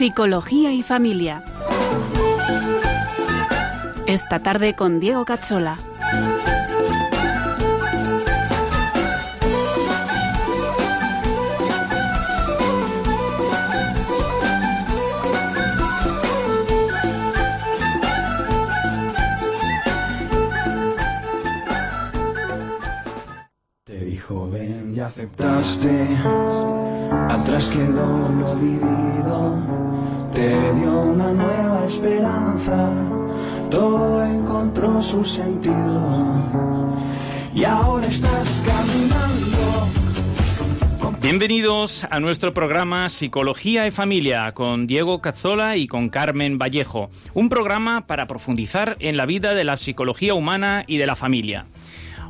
Psicología y Familia. Esta tarde con Diego Cazzola. Te dio una nueva esperanza, todo encontró su sentido y ahora estás caminando. Bienvenidos a nuestro programa Psicología y Familia con Diego Cazzola y con Carmen Vallejo, un programa para profundizar en la vida de la psicología humana y de la familia.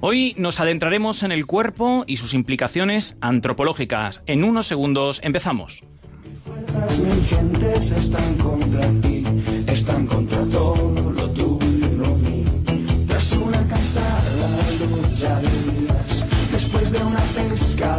Hoy nos adentraremos en el cuerpo y sus implicaciones antropológicas. En unos segundos empezamos. Mil gentes están contra ti, están contra todo lo tuyo y lo mío. Tras una cansada lucha de días, después de una pesca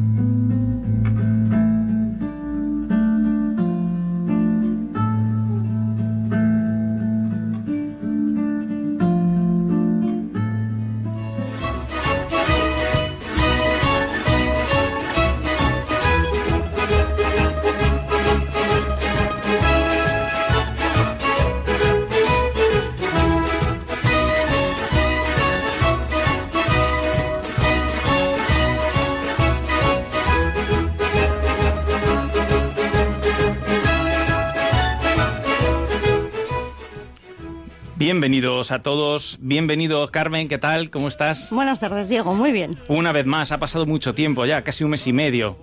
Bienvenidos a todos, bienvenido Carmen, ¿qué tal? ¿Cómo estás? Buenas tardes, Diego. Muy bien. Una vez más, ha pasado mucho tiempo ya, casi un mes y medio.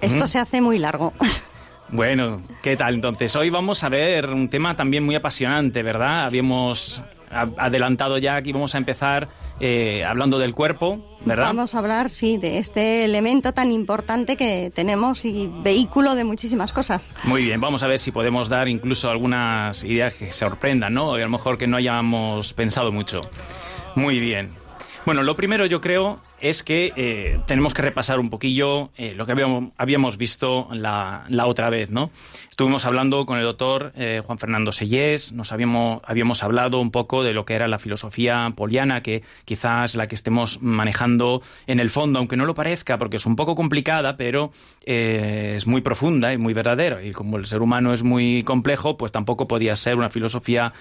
Esto ¿Mm? se hace muy largo. Bueno, ¿qué tal entonces? Hoy vamos a ver un tema también muy apasionante, ¿verdad? Habíamos adelantado ya que íbamos a empezar eh, hablando del cuerpo, ¿verdad? Vamos a hablar, sí, de este elemento tan importante que tenemos y vehículo de muchísimas cosas. Muy bien, vamos a ver si podemos dar incluso algunas ideas que sorprendan, ¿no? Y a lo mejor que no hayamos pensado mucho. Muy bien. Bueno, lo primero yo creo es que eh, tenemos que repasar un poquillo eh, lo que habíamos, habíamos visto la, la otra vez, ¿no? Estuvimos hablando con el doctor eh, Juan Fernando Sellés, nos habíamos, habíamos hablado un poco de lo que era la filosofía poliana, que quizás la que estemos manejando en el fondo, aunque no lo parezca, porque es un poco complicada, pero es muy profunda y muy verdadera. Y como el ser humano es muy complejo, pues tampoco podía ser una filosofía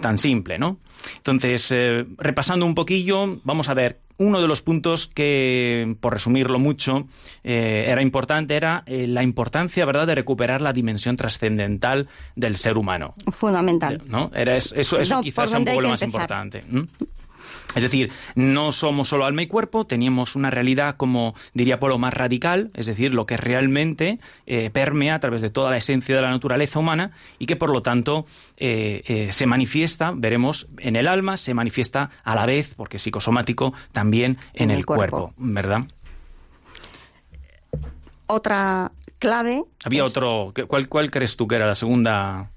tan simple, ¿no? Entonces, repasando un poquillo, vamos a ver uno de los puntos que, por resumirlo mucho, eh, era importante era eh, la importancia, ¿verdad?, de recuperar la dimensión trascendental del ser humano. Fundamental. ¿no? Era eso, eso, eso No, quizás sea un poco lo más empezar. importante. Es decir, no somos solo alma y cuerpo, teníamos una realidad, como diría Polo, más radical, es decir, lo que realmente eh, permea a través de toda la esencia de la naturaleza humana y que por lo tanto eh, eh, se manifiesta, veremos, en el alma, se manifiesta a la vez, porque es psicosomático, también en, el, cuerpo. ¿verdad? Otra clave, Había es, otro, ¿qué- ¿cuál, ¿cuál crees tú que era la segunda?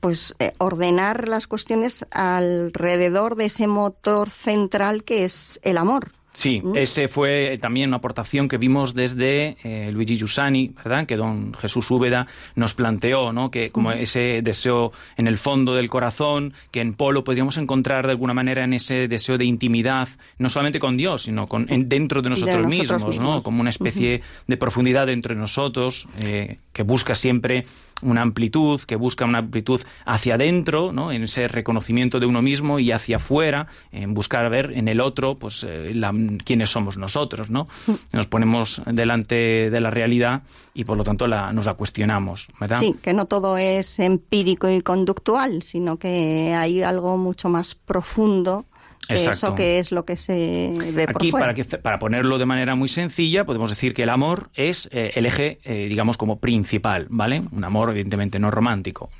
Pues, eh, ordenar las cuestiones alrededor de ese motor central que es el amor. Sí, ese fue también una aportación que vimos desde eh, Luigi Giussani, ¿verdad? Que don Jesús Úbeda nos planteó, ¿no? Que como ese deseo en el fondo del corazón, que en Polo podríamos encontrar de alguna manera en ese deseo de intimidad, no solamente con Dios, sino con en- dentro de nosotros, nosotros mismos, ¿no? Como una especie de profundidad entre nosotros, eh, que busca siempre una amplitud, que busca una amplitud hacia adentro, ¿no? En ese reconocimiento de uno mismo y hacia afuera, en buscar ver en el otro, pues eh, la mm, quiénes somos nosotros, ¿no? Nos ponemos delante de la realidad y por lo tanto la, nos la cuestionamos, ¿verdad? Sí, que no todo es empírico y conductual, sino que hay algo mucho más profundo eso que es lo que se ve Aquí, por Para, que, para ponerlo de manera muy sencilla, podemos decir que el amor es eh, el eje, eh, digamos, como principal, ¿vale? Un amor, evidentemente, no romántico.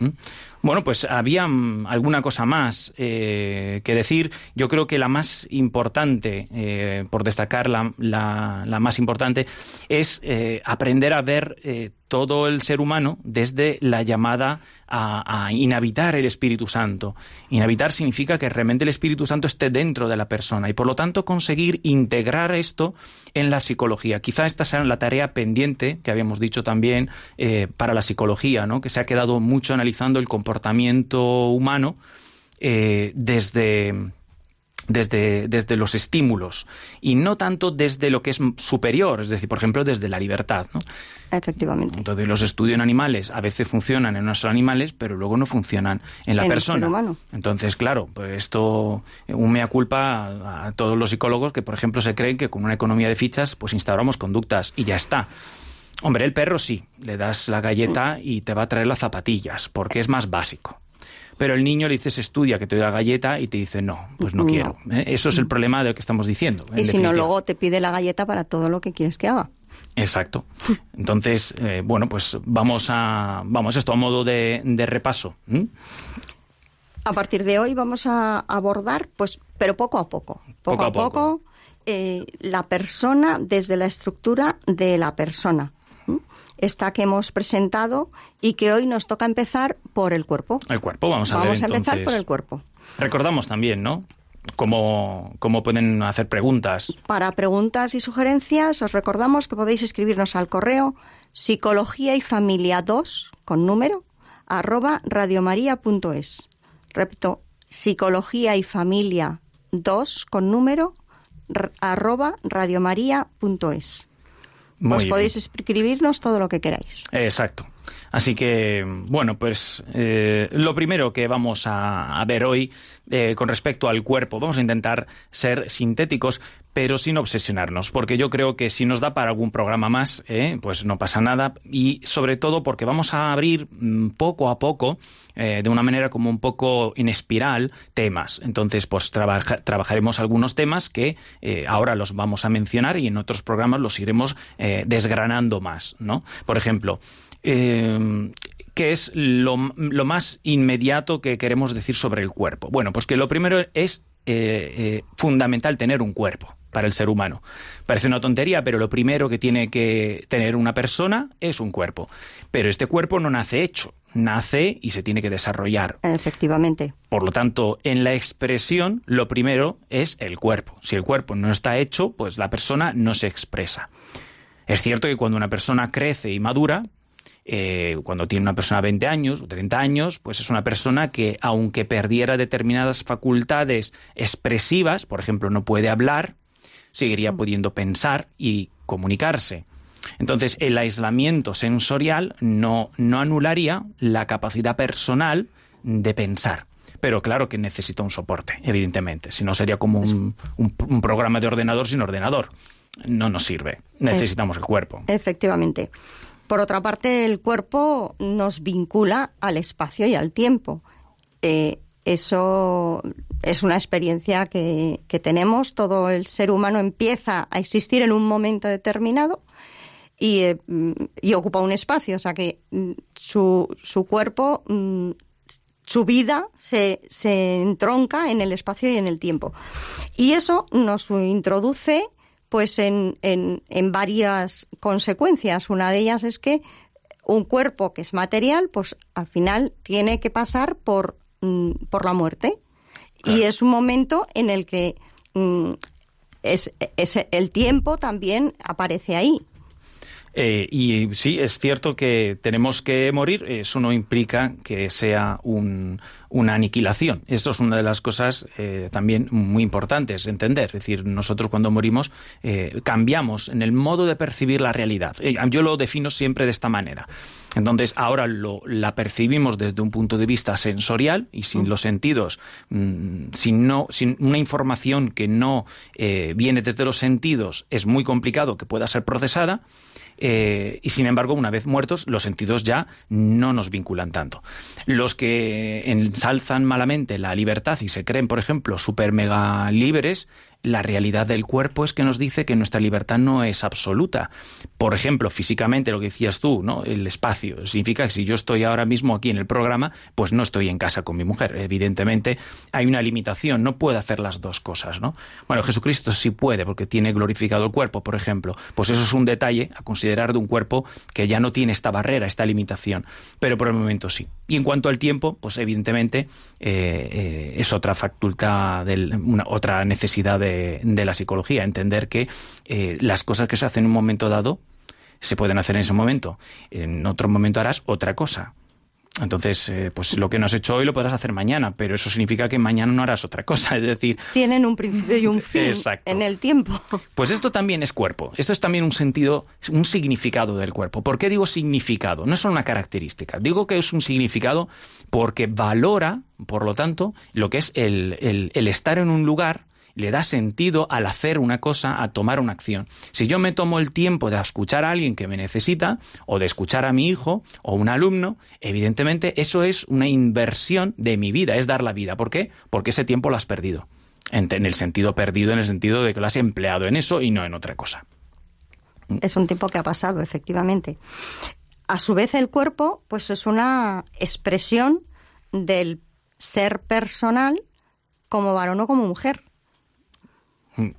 Bueno, pues había mm, alguna cosa más eh, que decir. Yo creo que la más importante, por destacar la, más importante, es aprender a ver todo el ser humano desde la llamada a, inhabitar el Espíritu Santo. Inhabitar significa que realmente el Espíritu Santo esté dentro de la persona y por lo tanto conseguir integrar esto en la psicología. Quizá esta sea la tarea pendiente que habíamos dicho también eh, para la psicología, ¿no? que se ha quedado mucho analizando el comportamiento humano eh, desde desde, desde los estímulos y no tanto desde lo que es superior, es decir, por ejemplo, desde la libertad. ¿no? Efectivamente. Entonces, los estudios en animales a veces funcionan en nuestros animales, pero luego no funcionan en la persona. humano. Entonces, claro, pues esto, un mea culpa a, todos los psicólogos que, por ejemplo, se creen que con una economía de fichas, pues instauramos conductas y ya está. Hombre, el perro sí, le das la galleta y te va a traer las zapatillas, porque es más básico pero el niño le dices estudia que te doy la galleta y te dice no, pues no, quiero. ¿eh? Eso es el problema de lo que estamos diciendo. Y si no, luego te pide la galleta para todo lo que quieres que haga. Exacto. Entonces, eh, bueno, pues vamos a vamos esto a modo de, repaso. A partir de hoy vamos a abordar, pues, pero poco a poco, poco, a poco, eh, la persona desde la estructura de la persona esta que hemos presentado y que hoy nos toca empezar por el cuerpo. El cuerpo, vamos a ver. Vamos a empezar por el cuerpo. Recordamos también, ¿no? Cómo, cómo, pueden hacer preguntas. Para preguntas y sugerencias, os recordamos que podéis escribirnos al correo psicología y familia 2 con número arroba radiomaria.es. Repito, psicología y familia 2 con número arroba radiomaria.es pues podéis escribirnos todo lo que queráis. Exacto. Así que, bueno, pues eh, lo primero que vamos a, ver hoy eh, con respecto al cuerpo, vamos a intentar ser sintéticos, pero sin obsesionarnos, porque yo creo que si nos da para algún programa más, eh, pues no pasa nada, y sobre todo porque vamos a abrir mm, poco a poco, de una manera como un poco en espiral, temas. Entonces, pues trabajaremos algunos temas que ahora los vamos a mencionar y en otros programas los iremos desgranando más, ¿no? Por ejemplo, eh, ¿qué es lo, más inmediato que queremos decir sobre el cuerpo? Bueno, pues que lo primero es eh, eh, fundamental tener un cuerpo para el ser humano. Parece una tontería, pero lo primero que tiene que tener una persona es un cuerpo. Pero este cuerpo no nace hecho, nace y se tiene que desarrollar. Efectivamente. Por lo tanto, en la expresión, lo primero es el cuerpo. Si el cuerpo no está hecho, pues la persona no se expresa. Es cierto que cuando una persona crece y madura, eh, cuando tiene una persona 20 años o 30 años, pues es una persona que, aunque perdiera determinadas facultades expresivas, por ejemplo, no puede hablar, seguiría mm. pudiendo pensar y comunicarse. Entonces, el aislamiento sensorial no, no anularía la capacidad personal de pensar. Pero claro que necesita un soporte, evidentemente. Si no, sería como un, un programa de ordenador sin ordenador. No nos sirve. Necesitamos el cuerpo. Efectivamente. Por otra parte, el cuerpo nos vincula al espacio y al tiempo. Eh, eso es una experiencia que, tenemos. Todo el ser humano empieza a existir en un momento determinado y, eh, ocupa un espacio. O sea que mm, su, su cuerpo, mm, su vida se, se entronca en el espacio y en el tiempo. Y eso nos introduce pues en, en, en varias consecuencias. Una de ellas es que un cuerpo que es material, pues al final tiene que pasar por, mm, por la muerte. Y es un momento en el que mm, es, es, el tiempo también aparece ahí. Eh, y sí, es cierto que tenemos que morir, eso no implica que sea una aniquilación. Esto es una de las cosas eh, también muy importantes entender. Es decir, nosotros cuando morimos eh, cambiamos en el modo de percibir la realidad. yo lo defino siempre de esta manera. Entonces, ahora lo, la percibimos desde un punto de vista sensorial y sin los sentidos, mm, sin, no, sin una información que no eh, viene desde los sentidos, es muy complicado que pueda ser procesada. Eh, y sin embargo, una vez muertos, los sentidos ya no nos vinculan tanto. Los que ensalzan malamente la libertad y se creen, por ejemplo, super mega libres, la realidad del cuerpo es que nos dice que nuestra libertad no es absoluta. Por ejemplo, físicamente, lo que decías tú, ¿no? El espacio. Significa que si yo estoy ahora mismo aquí en el programa, pues no estoy en casa con mi mujer. Evidentemente, hay una limitación, no puedo hacer las dos cosas, ¿no? Bueno, Jesucristo sí puede, porque tiene glorificado el cuerpo, por ejemplo. Pues eso es un detalle a considerar de un cuerpo que ya no tiene esta barrera, esta limitación. Pero por el momento sí. Y en cuanto al tiempo, pues evidentemente eh, eh, es otra facultad, una, otra necesidad de de, la psicología, entender que eh, las cosas que se hacen en un momento dado se pueden hacer en ese momento. En otro momento harás otra cosa. Entonces, eh, pues lo que no has hecho hoy lo podrás hacer mañana, pero eso significa que mañana no harás otra cosa. Es decir, tienen un principio y un fin en el tiempo. Pues esto también es cuerpo. Esto es también un sentido, un significado del cuerpo. ¿Por qué digo significado? No es solo una característica. Digo que es un significado porque valora, por lo tanto, lo que es el, el estar en un lugar le da sentido al hacer una cosa, a tomar una acción. Si yo me tomo el tiempo de escuchar a alguien que me necesita, o de escuchar a mi hijo o un alumno, evidentemente eso es una inversión de mi vida, es dar la vida. ¿Por qué? Porque ese tiempo lo has perdido. En, el sentido perdido, en el sentido de que lo has empleado en eso y no en otra cosa. Es un tiempo que ha pasado, efectivamente. A su vez, el cuerpo, pues es una expresión del ser personal como varón o como mujer. Hmm.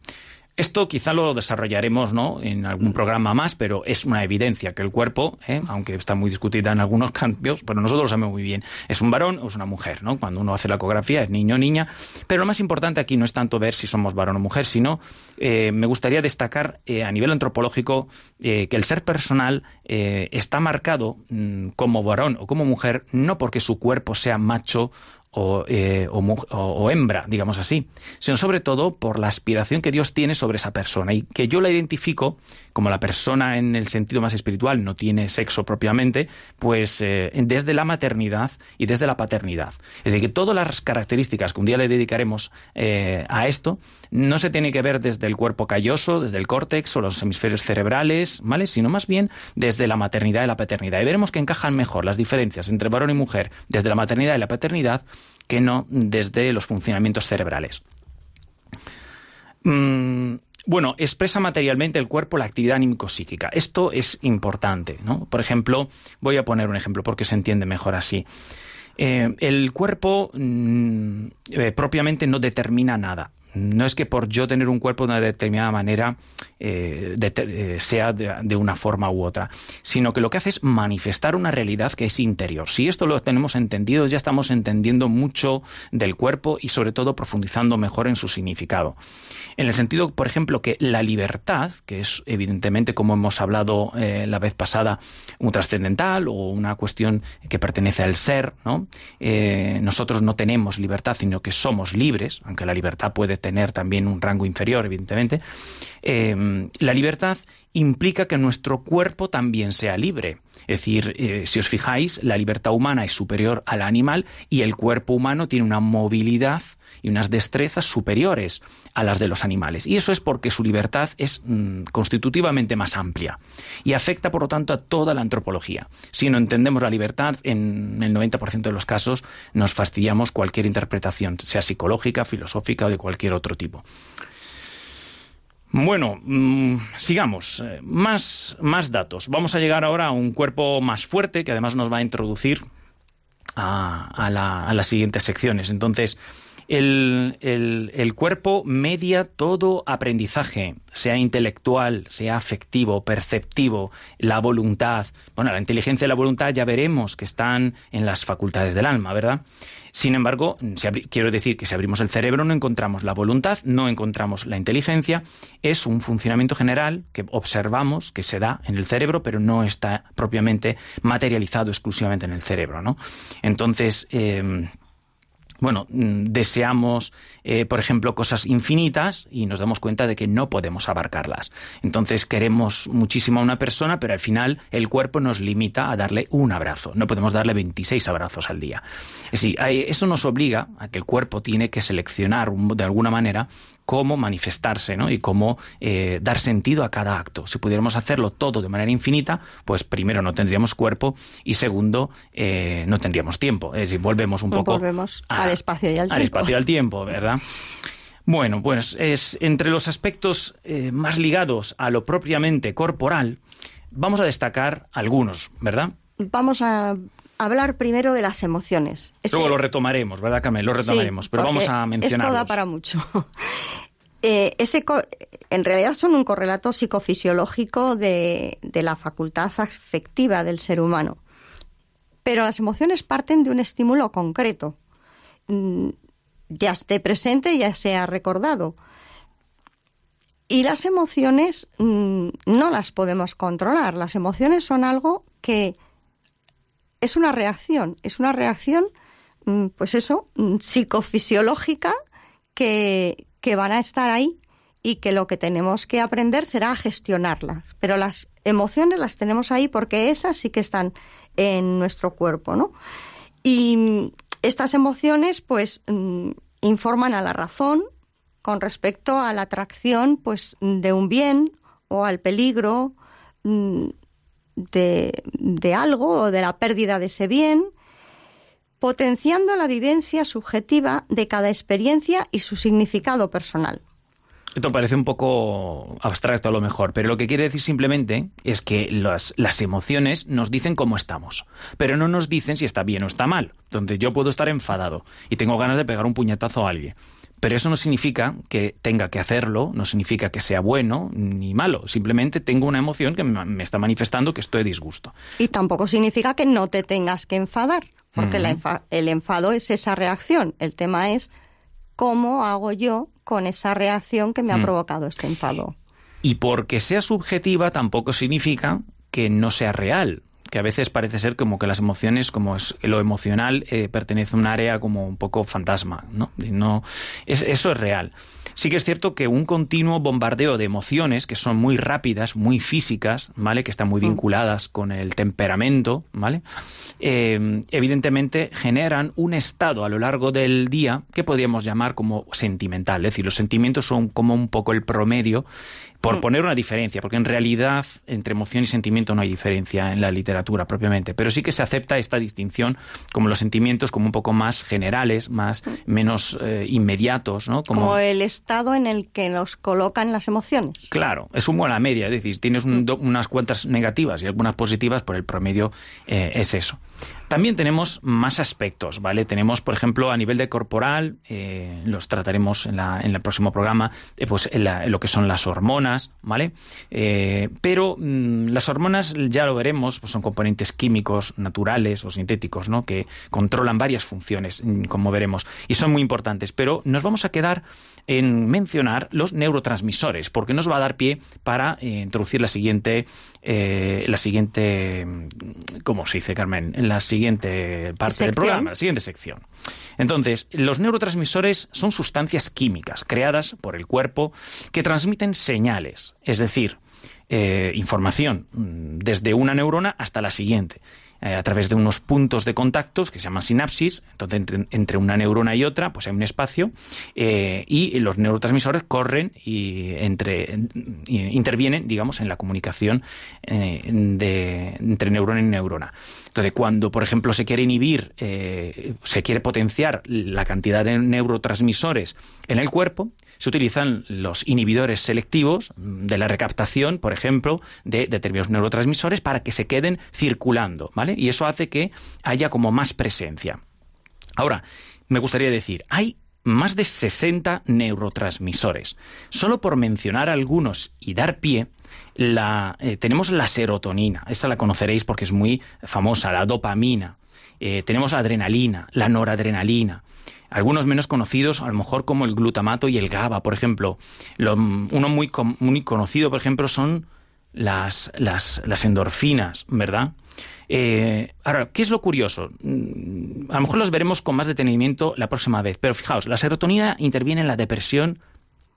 Esto quizá lo desarrollaremos ¿no? en algún programa más, pero es una evidencia que el cuerpo, ¿eh? aunque está muy discutida en algunos cambios, pero nosotros lo sabemos muy bien, es un varón o es una mujer. ¿no? Cuando uno hace la ecografía es niño o niña. Pero lo más importante aquí no es tanto ver si somos varón o mujer, sino eh, me gustaría destacar eh, a nivel antropológico que el ser personal está marcado mm, como varón o como mujer no porque su cuerpo sea macho eh, o, hembra, digamos así, sino sobre todo por la aspiración que Dios tiene sobre esa persona. Y que yo la identifico como la persona en el sentido más espiritual no tiene sexo propiamente, pues eh, desde la maternidad y desde la paternidad. Es decir, que todas las características que un día le dedicaremos eh, a esto no se tiene que ver desde el cuerpo calloso, desde el córtex o los hemisferios cerebrales, ¿vale? Sino más bien desde la maternidad y la paternidad. Y veremos que encajan mejor las diferencias entre varón y mujer desde la maternidad y la paternidad que no desde los funcionamientos cerebrales. Mm, bueno, expresa materialmente el cuerpo la actividad anímico-psíquica. Esto es importante, ¿no? Por ejemplo, voy a poner un ejemplo porque se entiende mejor así. Eh, el cuerpo mm, eh, propiamente no determina nada no es que por yo tener un cuerpo de una determinada manera eh, eh, sea de, una forma u otra, sino que lo que hace es manifestar una realidad que es interior. Si esto lo tenemos entendido, ya estamos entendiendo mucho del cuerpo y sobre todo profundizando mejor en su significado. En el sentido, por ejemplo, que la libertad, que es evidentemente, como hemos hablado eh, la vez pasada, un trascendental o una cuestión que pertenece al ser, ¿no? nosotros no tenemos libertad, sino que somos libres, aunque la libertad puede tener también un rango inferior, evidentemente, eh, la libertad implica que nuestro cuerpo también sea libre. Es decir, eh, si os fijáis, la libertad humana es superior a la animal y el cuerpo humano tiene una movilidad y unas destrezas superiores a las de los animales. Y eso es porque su libertad es mm, constitutivamente más amplia y afecta, por lo tanto, a toda la antropología. Si no entendemos la libertad, en el 90% de los casos nos fastidiamos cualquier interpretación, sea psicológica, filosófica o de cualquier otro tipo. Bueno, mm, sigamos. Eh, más, más datos. Vamos a llegar ahora a un cuerpo más fuerte que además nos va a introducir a, a las siguientes secciones. Entonces, el, el, cuerpo media todo aprendizaje, sea intelectual, sea afectivo, perceptivo, la voluntad. Bueno, la inteligencia y la voluntad ya veremos que están en las facultades del alma, ¿verdad? Sin embargo, quiero decir que si abrimos el cerebro no encontramos la voluntad, no encontramos la inteligencia. Es un funcionamiento general que observamos que se da en el cerebro, pero no está propiamente materializado exclusivamente en el cerebro, ¿no? Entonces, eh, bueno, mm, deseamos, eh, por ejemplo, cosas infinitas y nos damos cuenta de que no podemos abarcarlas. Entonces queremos muchísimo a una persona, pero al final el cuerpo nos limita a darle un abrazo. No podemos darle 26 abrazos al día. Es decir, eso nos obliga a que el cuerpo tiene que seleccionar de alguna manera cómo manifestarse ¿no? y cómo eh, dar sentido a cada acto. Si pudiéramos hacerlo todo de manera infinita, pues primero no tendríamos cuerpo y segundo eh, no tendríamos tiempo. Es decir, volvemos un poco al espacio y al, tiempo. Al espacio y al tiempo, ¿verdad? Bueno, pues es entre los aspectos eh, más ligados a lo propiamente corporal, vamos a destacar algunos, ¿verdad? Vamos a hablar primero de las emociones. Luego lo retomaremos, ¿verdad, Camel? Lo retomaremos, pero vamos a mencionarlos. Esto da para mucho. Eh, ese en realidad son un correlato psicofisiológico de, de la facultad afectiva del ser humano. Pero las emociones parten de un estímulo concreto, mm, ya esté presente, ya sea recordado. Y las emociones mm, no las podemos controlar. Las emociones son algo que es una reacción, es una reacción, mm, pues eso, mm, psicofisiológica que, que van a estar ahí y que lo que tenemos que aprender será a gestionarlas. Pero las emociones las tenemos ahí porque esas sí que están en nuestro cuerpo, ¿no? Y mm, estas emociones, pues, informan a la razón con respecto a la atracción, pues, de un bien o al peligro de, algo o de la pérdida de ese bien, potenciando la vivencia subjetiva de cada experiencia y su significado personal. Esto parece un poco abstracto a lo mejor, pero lo que quiere decir simplemente es que las, las, emociones nos dicen cómo estamos, pero no nos dicen si está bien o está mal. Entonces yo puedo estar enfadado y tengo ganas de pegar un puñetazo a alguien. Pero eso no significa que tenga que hacerlo, no significa que sea bueno ni malo. Simplemente tengo una emoción que me está manifestando que estoy de disgusto. Y tampoco significa que no te tengas que enfadar, porque el enfado es esa reacción. El tema es cómo hago yo con esa reacción que me ha mm. provocado este enfado. Y porque sea subjetiva tampoco significa que no sea real que a veces parece ser como que las emociones, como es lo emocional, eh, pertenece a un área como un poco fantasma, ¿no? no es, eso es real. Sí que es cierto que un continuo bombardeo de emociones que son muy rápidas, muy físicas, ¿vale? Que están muy mm. vinculadas con el temperamento, ¿vale? Eh, evidentemente generan un estado a lo largo del día que podríamos llamar como sentimental. Es decir, los sentimientos son como un poco el promedio por mm. poner una diferencia, porque en realidad entre emoción y sentimiento no hay diferencia en la literatura propiamente, pero sí que se acepta esta distinción como los sentimientos como un poco más generales, más mm. menos eh, inmediatos, ¿no? Como... el estado en el que nos colocan las emociones. Claro, es un buena media, es decir, tienes mm. unas cuantas negativas y algunas positivas, por el promedio eh, es eso. También tenemos más aspectos, ¿vale? Tenemos, por ejemplo, a nivel de corporal, eh, los trataremos en, la, en, el próximo programa, eh, pues en, lo que son las hormonas, ¿vale? Eh, pero mm, las hormonas, ya lo veremos, pues son componentes químicos naturales o sintéticos, ¿no? Que controlan varias funciones, mm, como veremos, y son muy importantes. Pero nos vamos a quedar en mencionar los neurotransmisores, porque nos va a dar pie para introducir la siguiente, la siguiente, mm, ¿cómo se dice, Carmen? La siguiente parte del programa, la siguiente sección. Entonces, los neurotransmisores son sustancias químicas creadas por el cuerpo que transmiten señales, es decir, eh, información mm, desde una neurona hasta la siguiente. Eh, a través de unos puntos de contactos que se llaman sinapsis. Entonces, entre, una neurona y otra, pues hay un espacio eh, y los neurotransmisores corren y entre intervienen, digamos, en la comunicación eh, de, entre neurona y neurona. Entonces, cuando, por ejemplo, se quiere inhibir, se quiere potenciar la cantidad de neurotransmisores en el cuerpo, se utilizan los inhibidores selectivos de la recaptación, por ejemplo, de determinados neurotransmisores para que se queden circulando, ¿vale? Y eso hace que haya como más presencia. Ahora, me gustaría decir, hay más de 60 neurotransmisores. Solo por mencionar algunos y dar pie, la, eh, tenemos la serotonina, esta la conoceréis porque es muy famosa, la dopamina, eh, tenemos la adrenalina, la noradrenalina, algunos menos conocidos, a lo mejor como el glutamato y el GABA, por ejemplo. uno muy, muy conocido, por ejemplo, son las, las, las endorfinas, ¿verdad? Eh, ahora, ¿qué es lo curioso? Mm, a lo mejor los veremos con más detenimiento la próxima vez, pero fijaos, la serotonina interviene en la depresión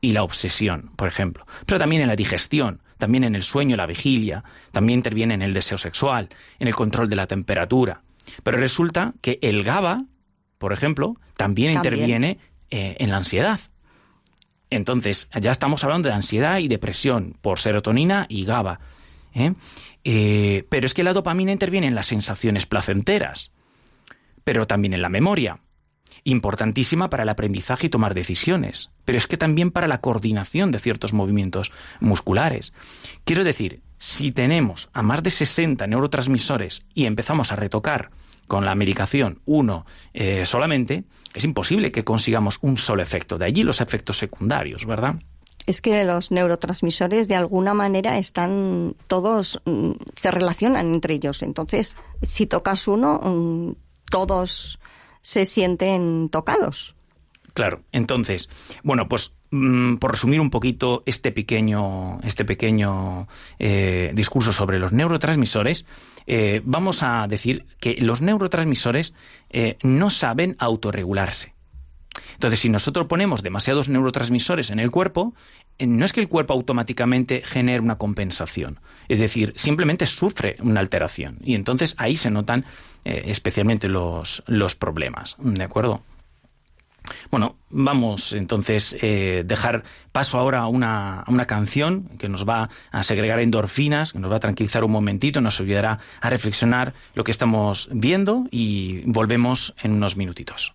y la obsesión, por ejemplo, pero también en la digestión, también en el sueño, la vigilia, también interviene en el deseo sexual, en el control de la temperatura. Pero resulta que el GABA, por ejemplo, también, interviene eh, en la ansiedad. Entonces, ya estamos hablando de ansiedad y depresión por serotonina y GABA. ¿eh? Eh, pero es que la dopamina interviene en las sensaciones placenteras, pero también en la memoria. Importantísima para el aprendizaje y tomar decisiones, pero es que también para la coordinación de ciertos movimientos musculares. Quiero decir, si tenemos a más de 60 neurotransmisores y empezamos a retocar con la medicación uno eh, solamente, es imposible que consigamos un solo efecto. De allí los efectos secundarios, ¿verdad? Es que los neurotransmisores de alguna manera están todos, mm, se relacionan entre ellos. Entonces, si tocas uno, mm, todos se sienten tocados. Claro, entonces, bueno, pues mm, por resumir un poquito este pequeño, este pequeño eh, discurso sobre los neurotransmisores, eh, vamos a decir que los neurotransmisores eh, no saben autorregularse. Entonces, si nosotros ponemos demasiados neurotransmisores en el cuerpo, no es que el cuerpo automáticamente genere una compensación, es decir, simplemente sufre una alteración. Y entonces ahí se notan eh, especialmente los, los problemas, ¿de acuerdo? Bueno, vamos entonces eh, dejar paso ahora a una, a una, canción que nos va a segregar endorfinas, que nos va a tranquilizar un momentito, nos ayudará a reflexionar lo que estamos viendo y volvemos en unos minutitos.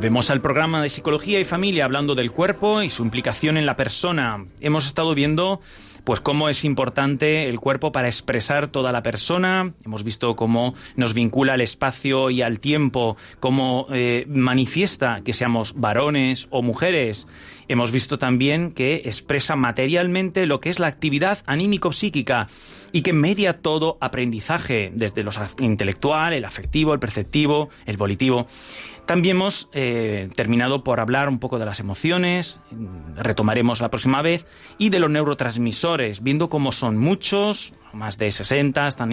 volvemos al programa de Psicología y Familia hablando del cuerpo y su implicación en la persona. Hemos estado viendo pues cómo es importante el cuerpo para expresar toda la persona. Hemos visto cómo nos vincula al espacio y al tiempo, cómo eh, manifiesta que seamos varones o mujeres. Hemos visto también que expresa materialmente lo que es la actividad anímico-psíquica y que media todo aprendizaje, desde lo intelectual, el afectivo, el perceptivo, el volitivo. También hemos eh, terminado por hablar un poco de las emociones, retomaremos la próxima vez, y de los neurotransmisores, viendo cómo son muchos, más de 60, están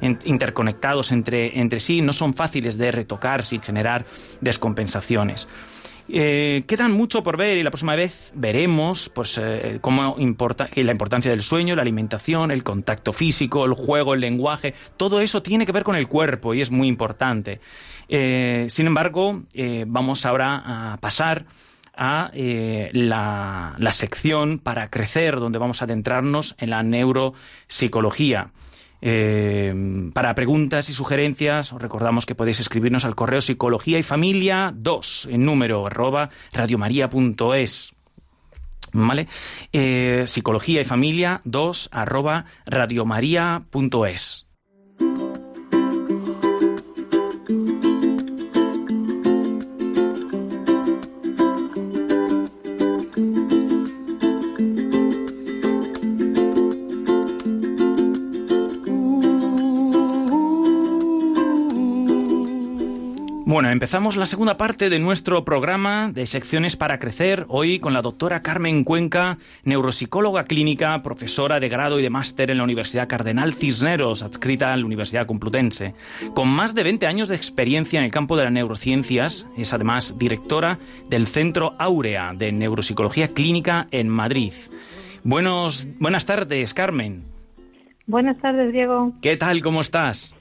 interconectados entre sí, no son fáciles de retocar sin generar descompensaciones. Eh, quedan mucho por ver y la próxima vez veremos pues, eh, cómo importa, la importancia del sueño, la alimentación, el contacto físico, el juego, el lenguaje, todo eso tiene que ver con el cuerpo y es muy importante. Eh, sin embargo, vamos ahora a pasar a la, sección para crecer, donde vamos a adentrarnos en la neuropsicología. Para preguntas y sugerencias, os recordamos que podéis escribirnos al correo psicología y familia 2 en número arroba radiomaria.es. ¿Vale? psicología y familia 2 arroba radiomaria.es. empezamos la segunda parte de nuestro programa de secciones para crecer, hoy con la doctora Carmen Cuenca, neuropsicóloga clínica, profesora de grado y de máster en la Universidad Cardenal Cisneros, adscrita a la Universidad Complutense. Con más de 20 años de experiencia en el campo de las neurociencias, es además directora del Centro Áurea de Neuropsicología Clínica en Madrid. Buenos, buenas tardes, Carmen. Buenas tardes, Diego. ¿Qué tal? ¿Cómo estás?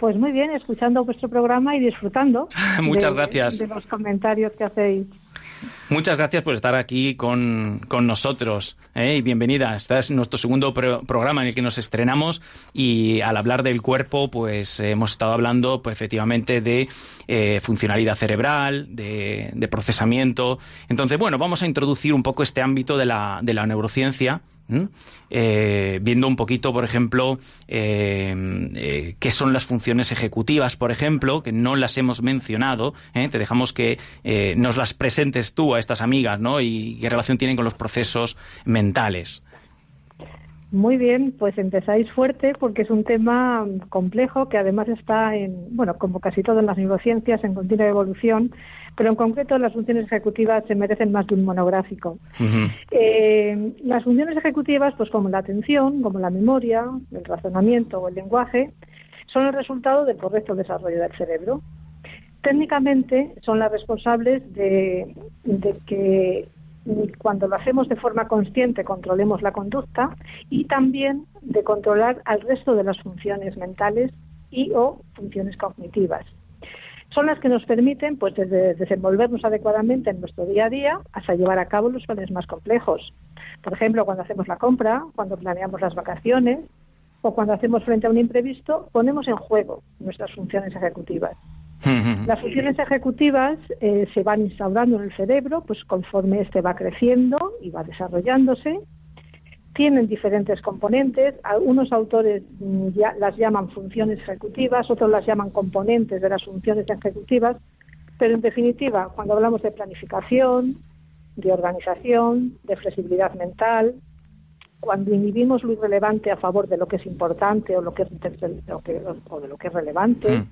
Pues muy bien, escuchando vuestro programa y disfrutando. Muchas gracias. De los comentarios que hacéis. Muchas gracias por estar aquí con, nosotros ¿eh? y bienvenida. Este es nuestro segundo programa en el que nos estrenamos y al hablar del cuerpo, pues hemos estado hablando pues, efectivamente de eh, funcionalidad cerebral, de, procesamiento. Entonces, bueno, vamos a introducir un poco este ámbito de la, de la neurociencia eh, viendo un poquito, por ejemplo, eh, qué son las funciones ejecutivas, por ejemplo, que no las hemos mencionado. Te dejamos que nos las presentes tú a estas amigas, ¿no? Y qué relación tienen con los procesos mentales. Muy bien, pues empezáis fuerte porque es un tema complejo que además está en, bueno, como casi todo en las neurociencias, en continua evolución pero en concreto las funciones ejecutivas se merecen más de un monográfico. Eh, las funciones ejecutivas, pues como la atención, como la memoria, el razonamiento o el lenguaje, son el resultado del correcto desarrollo del cerebro. Técnicamente son las responsables de, que cuando lo hacemos de forma consciente controlemos la conducta y también de controlar al resto de las funciones mentales y o funciones cognitivas son las que nos permiten pues desde desenvolvernos adecuadamente en nuestro día a día hasta llevar a cabo los planes más complejos. Por ejemplo, cuando hacemos la compra, cuando planeamos las vacaciones o cuando hacemos frente a un imprevisto, ponemos en juego nuestras funciones ejecutivas. Las funciones ejecutivas eh, se van instaurando en el cerebro pues conforme éste va creciendo y va desarrollándose tienen diferentes componentes. Algunos autores mm, ya las llaman funciones ejecutivas, otros las llaman componentes de las funciones ejecutivas, pero en definitiva, cuando hablamos de planificación, de organización, de flexibilidad mental, cuando inhibimos lo irrelevante a favor de lo que es importante o, lo que, o de lo que es relevante, mm.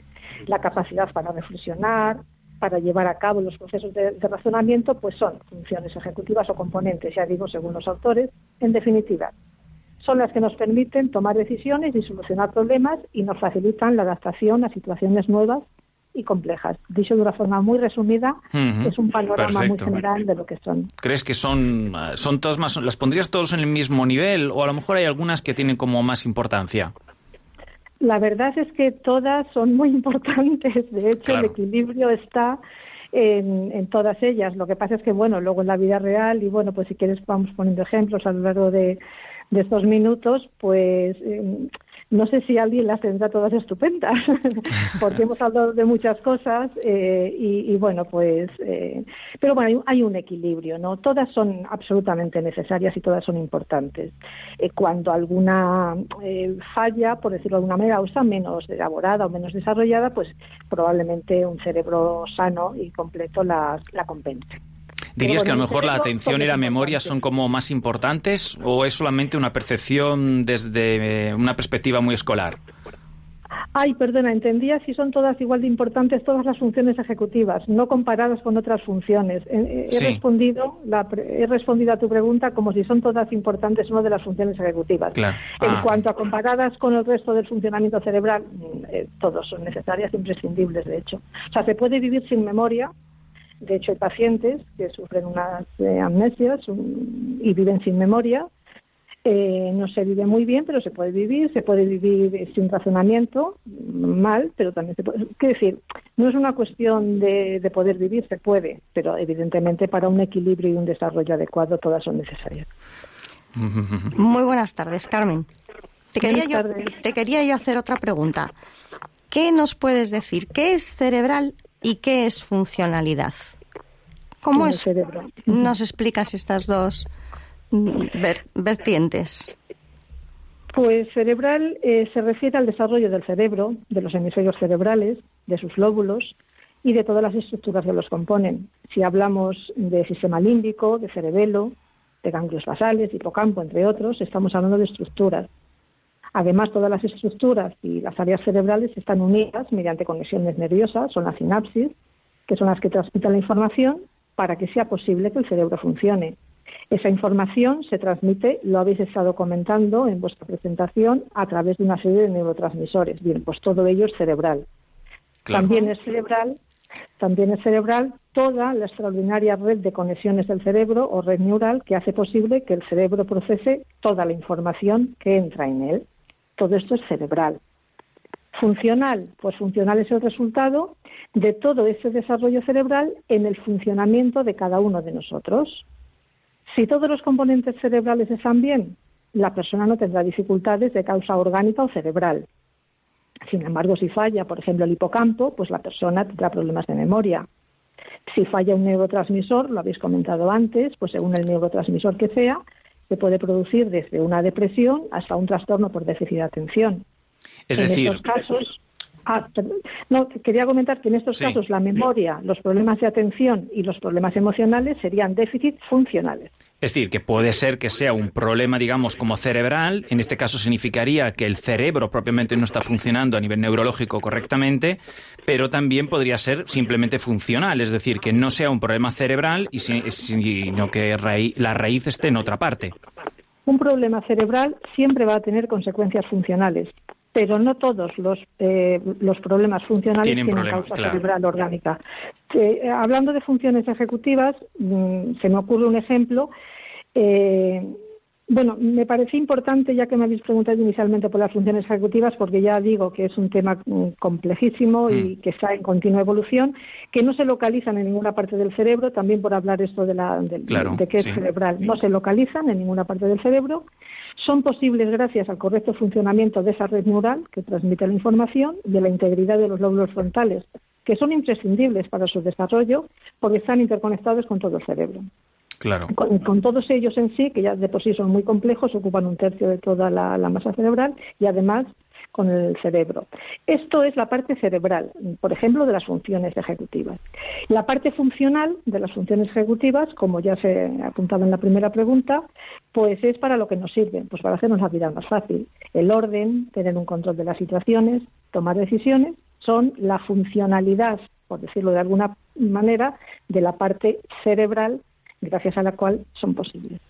La capacidad para reflexionar, para llevar a cabo los procesos de, razonamiento, pues son funciones ejecutivas o componentes, ya digo, según los autores. En definitiva, son las que nos permiten tomar decisiones y solucionar problemas y nos facilitan la adaptación a situaciones nuevas y complejas. Dicho de una forma muy resumida, es un panorama muy general de lo que son. ¿Crees que son, son todas más, las pondrías todos en el mismo nivel o a lo mejor hay algunas que tienen como más importancia? La verdad es que todas son muy importantes. De hecho, el equilibrio está en, todas ellas. Lo que pasa es que, bueno, luego en la vida real, y bueno, pues si quieres vamos poniendo ejemplos a lo largo de, estos minutos, pues em, no sé si alguien las tendrá todas estupendas, porque hemos hablado de muchas cosas eh, y, bueno, pues, eh, pero bueno, hay, un equilibrio, ¿no? Todas son absolutamente necesarias y todas son importantes. Eh, cuando alguna falla, por decirlo de alguna manera, o está menos elaborada o menos desarrollada, pues probablemente un cerebro sano y completo la, la compense. ¿Dirías que a lo mejor la atención y la memoria son como más importantes o es solamente una percepción desde una perspectiva muy escolar? Ay, perdona, entendía si son todas igual de importantes todas las funciones ejecutivas, no comparadas con otras funciones. He, respondido he respondido a tu pregunta como si son todas importantes una de las funciones ejecutivas. En ah. cuanto a comparadas con el resto del funcionamiento cerebral, mm, eh, todos son necesarias, imprescindibles, de hecho. O sea, se puede vivir sin memoria, de hecho, hay pacientes que sufren unas eh, amnesias y viven sin memoria. Eh, no se vive muy bien, pero se puede vivir. Se puede vivir sin razonamiento, mal, pero también se puede. Quiero decir, no es una cuestión de, poder vivir, se puede, pero evidentemente para un equilibrio y un desarrollo adecuado todas son necesarias. Muy buenas tardes, Carmen. Te quería, yo, te quería yo hacer otra pregunta. ¿Qué nos puedes decir? ¿Qué es cerebral y qué es funcionalidad. ¿Cómo es? Cerebro? ¿Nos explicas estas dos vertientes? Pues cerebral eh, se refiere al desarrollo del cerebro, de los hemisferios cerebrales, de sus lóbulos y de todas las estructuras que los componen. Si hablamos de sistema límbico, de cerebelo, de ganglios basales, hipocampo, entre otros, estamos hablando de estructuras. Además, todas las estructuras y las áreas cerebrales están unidas mediante conexiones nerviosas, son las sinapsis, que son las que transmiten la información para que sea posible que el cerebro funcione. Esa información se transmite, lo habéis estado comentando en vuestra presentación, a través de una serie de neurotransmisores. Bien, pues todo ello es cerebral. También es cerebral, también es cerebral toda la extraordinaria red de conexiones del cerebro o red neural que hace posible que el cerebro procese toda la información que entra en él. Todo esto es cerebral. Funcional, pues funcional es el resultado de todo ese desarrollo cerebral en el funcionamiento de cada uno de nosotros. Si todos los componentes cerebrales están bien, la persona no tendrá dificultades de causa orgánica o cerebral. Sin embargo, si falla, por ejemplo, el hipocampo, pues la persona tendrá problemas de memoria. Si falla un neurotransmisor, lo habéis comentado antes, pues según el neurotransmisor que sea, se puede producir desde una depresión hasta un trastorno por déficit de atención. Es decir, estos casos, Ah, no, quería comentar que en estos casos la memoria, los problemas de atención y los problemas emocionales serían déficits funcionales. Es decir, que puede ser que sea un problema, digamos, como cerebral. En este caso significaría que el cerebro propiamente no está funcionando a nivel neurológico correctamente, pero también podría ser simplemente funcional, es decir, que no sea un problema cerebral, y sino que la raíz esté en otra parte. Un problema cerebral siempre va a tener consecuencias funcionales pero no todos los, eh, los problemas funcionales tienen, causa cerebral orgánica. Eh, hablando de funciones ejecutivas, mm, se me ocurre un ejemplo. Eh, bueno, me parece importante, ya que me habéis preguntado inicialmente por las funciones ejecutivas, porque ya digo que es un tema mm, complejísimo y mm. que está en continua evolución, que no se localizan en ninguna parte del cerebro, también por hablar esto de, la, de, de qué es cerebral, no se localizan en ninguna parte del cerebro son posibles gracias al correcto funcionamiento de esa red neural que transmite la información, de la integridad de los lóbulos frontales, que son imprescindibles para su desarrollo porque están interconectados con todo el cerebro. Con, todos ellos en sí, que ya de por sí son muy complejos, ocupan un tercio de toda la masa cerebral y además con el cerebro. Esto es la parte cerebral, por ejemplo, de las funciones ejecutivas. La parte funcional de las funciones ejecutivas, como ya se ha apuntado en la primera pregunta, pues es para lo que nos sirve, pues para hacernos la vida más fácil. El orden, tener un control de las situaciones, tomar decisiones, son la funcionalidad, por decirlo de alguna manera, de la parte cerebral gracias a la cual son posibles.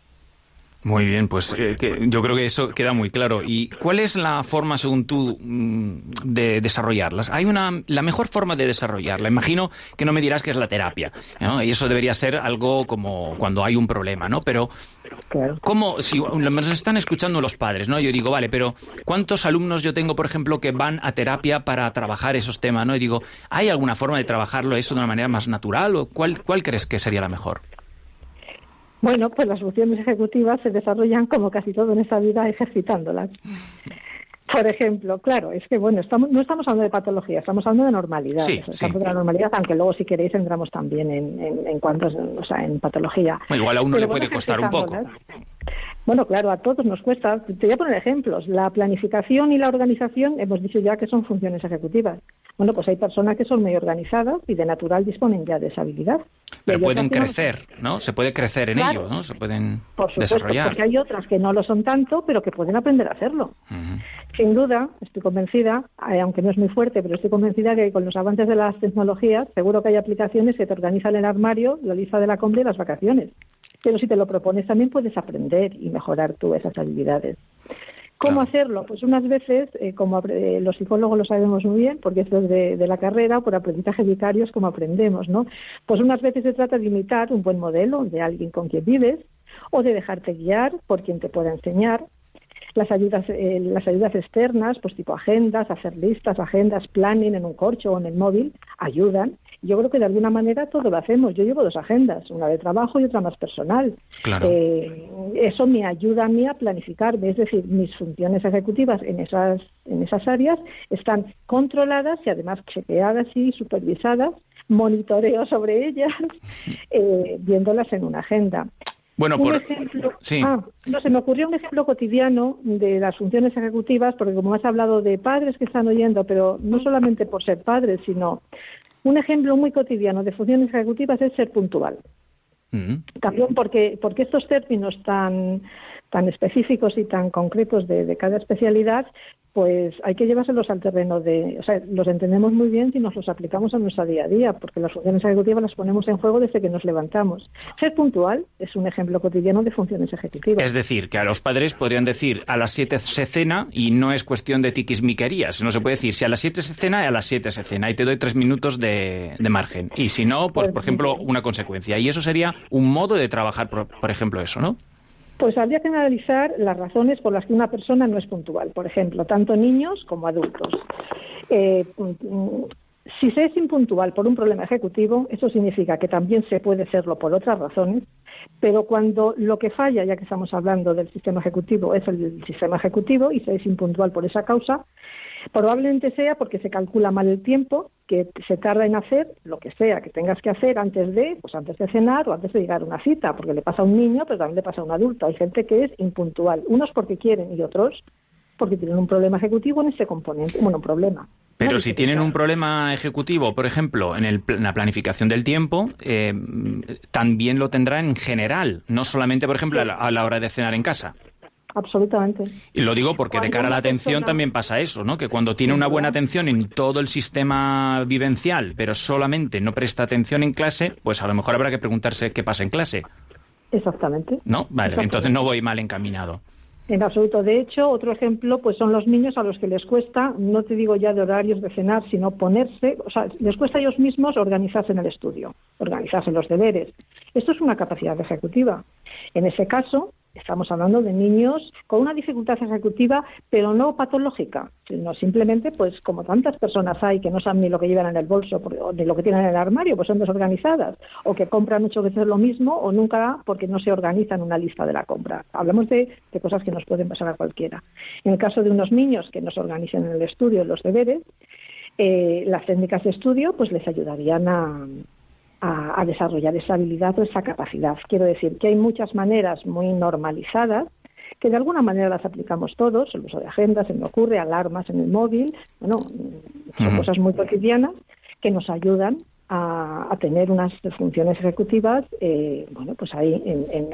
Muy bien, pues eh, yo creo que eso queda muy claro. ¿Y cuál es la forma, según tú, mm, de desarrollarlas? Hay una, la mejor forma de desarrollarla. Imagino que no me dirás que es la terapia, Y eso debería ser algo como cuando hay un problema, ¿no? Pero ¿cómo, si nos están escuchando los padres, ¿no? Yo digo, vale, pero ¿cuántos alumnos yo tengo, por ejemplo, que van a terapia para trabajar esos temas, ¿no? Y digo, ¿hay alguna forma de trabajarlo eso de una manera más natural o cuál, cuál crees que sería la mejor? Bueno, pues las funciones ejecutivas se desarrollan como casi todo en esta vida ejercitándolas. Por ejemplo, claro, es que bueno, estamos, no estamos hablando de patología, estamos hablando de normalidad. Sí, Estamos sí. hablando de la normalidad, aunque luego si queréis entramos también en, en, en cuanto, o sea, en patología. Bueno, igual a uno Pero le puede costar un poco. Bueno, claro, a todos nos cuesta. Te voy a poner ejemplos. La planificación y la organización, hemos dicho ya que son funciones ejecutivas. Bueno, pues hay personas que son muy organizadas y de natural disponen ya de esa habilidad. Pero pueden crecer, ¿no? Se puede crecer en Claro. ello, ¿no? Se pueden Por supuesto, desarrollar. porque hay otras que no lo son tanto, pero que pueden aprender a hacerlo. Sin duda, estoy convencida, eh, aunque no es muy fuerte, pero estoy convencida que con los avances de las tecnologías, seguro que hay aplicaciones que te organizan el armario, la lista de la compra y las vacaciones. Pero si te lo propones, también puedes aprender y mejorar tú esas habilidades. ¿Cómo Claro. hacerlo? Pues unas veces, eh, como eh, los psicólogos lo sabemos muy bien, porque esto es de, de la carrera, por aprendizaje vicario es como aprendemos, ¿no? Pues unas veces se trata de imitar un buen modelo de alguien con quien vives o de dejarte guiar por quien te pueda enseñar. Las ayudas, eh, las ayudas externas, pues tipo agendas, hacer listas, agendas, planning en un corcho o en el móvil, ayudan. Yo creo que de alguna manera todo lo hacemos. Yo llevo dos agendas, una de trabajo y otra más personal. Claro. Eh, eso me ayuda a mí a planificarme, es decir, mis funciones ejecutivas en esas, en esas áreas están controladas y además chequeadas y supervisadas, monitoreo sobre ellas, eh, viéndolas en una agenda. Bueno, Un por... ejemplo, Sí. ah, no, se me ocurrió un ejemplo cotidiano de las funciones ejecutivas, porque como has hablado de padres que están oyendo, pero no solamente por ser padres, sino un ejemplo muy cotidiano de funciones ejecutivas es ser puntual. Ujú. También porque, porque estos términos tan, tan específicos y tan concretos de, de cada especialidad, pues hay que llevárselos al terreno de, o sea, los entendemos muy bien si nos los aplicamos a nuestra día a día, porque las funciones ejecutivas las ponemos en juego desde que nos levantamos. Ser puntual es un ejemplo cotidiano de funciones ejecutivas. Es decir, que a los padres podrían decir a las 7 se cena y no es cuestión de tiquismiquerías. No se puede decir si a las 7 se cena, a las 7 se cena y te doy tres minutos de, de margen. Y si no, pues por ejemplo, una consecuencia. Y eso sería un modo de trabajar, por, por ejemplo, eso, ¿no? Pues habría que analizar las razones por las que una persona no es puntual. Por ejemplo, tanto niños como adultos. Eh, si se es impuntual por un problema ejecutivo, eso significa que también se puede serlo por otras razones, pero cuando lo que falla, ya que estamos hablando del sistema ejecutivo, es el sistema ejecutivo y se es impuntual por esa causa, probablemente sea porque se calcula mal el tiempo que se tarda en hacer lo que sea que tengas que hacer antes de, pues antes de cenar o antes de llegar a una cita, porque le pasa a un niño, pero también le pasa a un adulto. Hay gente que es impuntual, unos porque quieren y otros porque tienen un problema ejecutivo en ese componente, bueno, un problema. Pero ¿no? si tienen un problema ejecutivo, por ejemplo, en, el en la planificación del tiempo, eh, también lo tendrá en general, no solamente, por ejemplo, a la, a la hora de cenar en casa. Absolutamente. Y lo digo porque de cara a la atención persona- también pasa eso, ¿no? Que cuando tiene una buena atención en todo el sistema vivencial, pero solamente no presta atención en clase, pues a lo mejor habrá que preguntarse qué pasa en clase, Exactamente. ¿no? Vale, Exactamente. entonces no voy mal encaminado. En absoluto. De hecho, otro ejemplo, pues son los niños a los que les cuesta, no te digo ya de horarios de cenar, sino ponerse, o sea, les cuesta a ellos mismos organizarse en el estudio, organizarse en los deberes. Esto es una capacidad ejecutiva. En ese caso, estamos hablando de niños con una dificultad ejecutiva, pero no patológica, sino simplemente, pues como tantas personas hay que no saben ni lo que llevan en el bolso ni lo que tienen en el armario, pues son desorganizadas, o que compran muchas veces lo mismo o nunca porque no se organizan una lista de la compra. Hablamos de, de cosas que nos pueden pasar a cualquiera. En el caso de unos niños que no se organicen en el estudio, en los deberes, eh, las técnicas de estudio pues les ayudarían a, a, a desarrollar esa habilidad o esa capacidad. Quiero decir que hay muchas maneras muy normalizadas que de alguna manera las aplicamos todos, el uso de agendas, se me ocurre, alarmas en el móvil, bueno, son cosas muy cotidianas que nos ayudan a, a tener unas funciones ejecutivas, eh, bueno, pues ahí en, en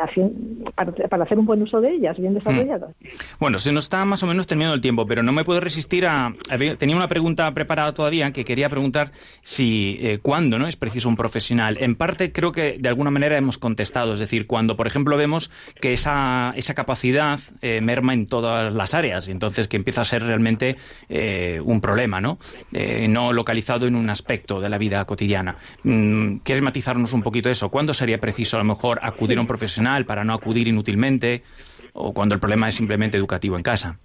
para, hacer un buen uso de ellas, bien desarrolladas. Bueno, se nos está más o menos terminando el tiempo, pero no me puedo resistir a... tenía una pregunta preparada todavía que quería preguntar si, eh, ¿cuándo no es preciso un profesional? En parte creo que de alguna manera hemos contestado, es decir, cuando, por ejemplo, vemos que esa, esa capacidad eh, merma en todas las áreas, y entonces que empieza a ser realmente eh, un problema, ¿no? No localizado en un aspecto de la vida cotidiana. Mm, ¿Quieres matizarnos un poquito eso? ¿Cuándo sería preciso a lo mejor acudir a un profesional para no acudir inútilmente? o cuando el problema es simplemente educativo en casa.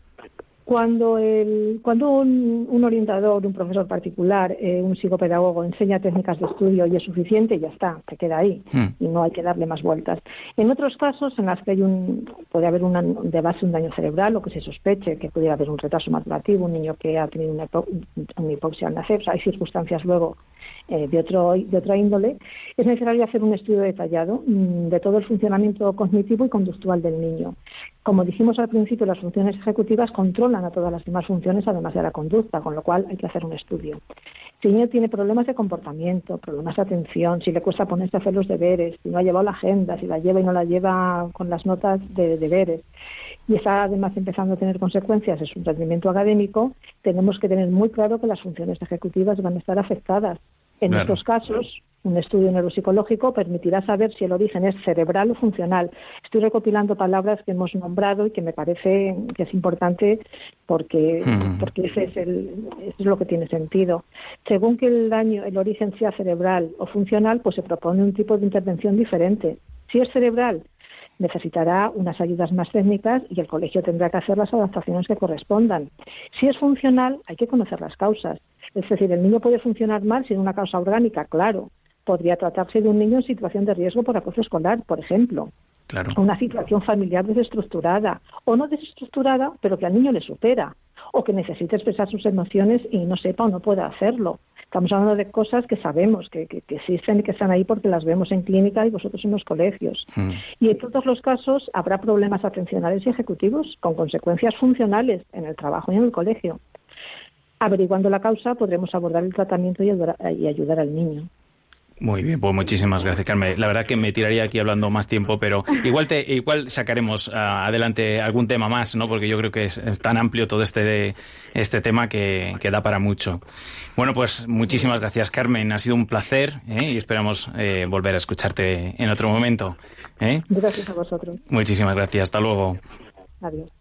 Cuando, el, cuando un, un orientador, un profesor particular, eh, un psicopedagogo enseña técnicas de estudio y es suficiente, ya está, se queda ahí Hmm. y no hay que darle más vueltas. En otros casos, en las que hay un, puede haber una, de base un daño cerebral o que se sospeche que pudiera haber un retraso madurativo, un niño que ha tenido una, una hipoxia al nacer, o sea, hay circunstancias luego eh, de, otro, de otra índole, es necesario hacer un estudio detallado mm, de todo el funcionamiento cognitivo y conductual del niño. Como dijimos al principio, las funciones ejecutivas controlan a todas las demás funciones, además de la conducta, con lo cual hay que hacer un estudio. Si el niño tiene problemas de comportamiento, problemas de atención, si le cuesta ponerse a hacer los deberes, si no ha llevado la agenda, si la lleva y no la lleva con las notas de deberes, y está además empezando a tener consecuencias en su rendimiento académico, tenemos que tener muy claro que las funciones ejecutivas van a estar afectadas. En Claro. estos casos, un estudio neuropsicológico permitirá saber si el origen es cerebral o funcional. Estoy recopilando palabras que hemos nombrado y que me parece que es importante porque, Mm. porque ese es, el, es lo que tiene sentido. Según que el daño, el origen sea cerebral o funcional, pues se propone un tipo de intervención diferente. Si es cerebral, necesitará unas ayudas más técnicas y el colegio tendrá que hacer las adaptaciones que correspondan. Si es funcional, hay que conocer las causas. Es decir, el niño puede funcionar mal sin una causa orgánica, claro. Podría tratarse de un niño en situación de riesgo por acoso escolar, por ejemplo. Claro. Una situación familiar desestructurada o no desestructurada, pero que al niño le supera o que necesite expresar sus emociones y no sepa o no pueda hacerlo. Estamos hablando de cosas que sabemos que, que- que existen y que están ahí porque las vemos en clínica y vosotros en los colegios. Mm. Y en todos los casos habrá problemas atencionales y ejecutivos con consecuencias funcionales en el trabajo y en el colegio. Averiguando la causa podremos abordar el tratamiento y ayudar, y ayudar al niño. Muy bien, pues muchísimas gracias, Carmen. La verdad que me tiraría aquí hablando más tiempo, pero igual te, igual sacaremos ah, adelante algún tema más, ¿no? Porque yo creo que es, es tan amplio todo este este tema que, que da para mucho. Bueno, pues muchísimas gracias, Carmen. Ha sido un placer ¿eh? y esperamos eh, volver a escucharte en otro momento. ¿eh? Gracias a vosotros. Muchísimas gracias. Hasta luego. Adiós.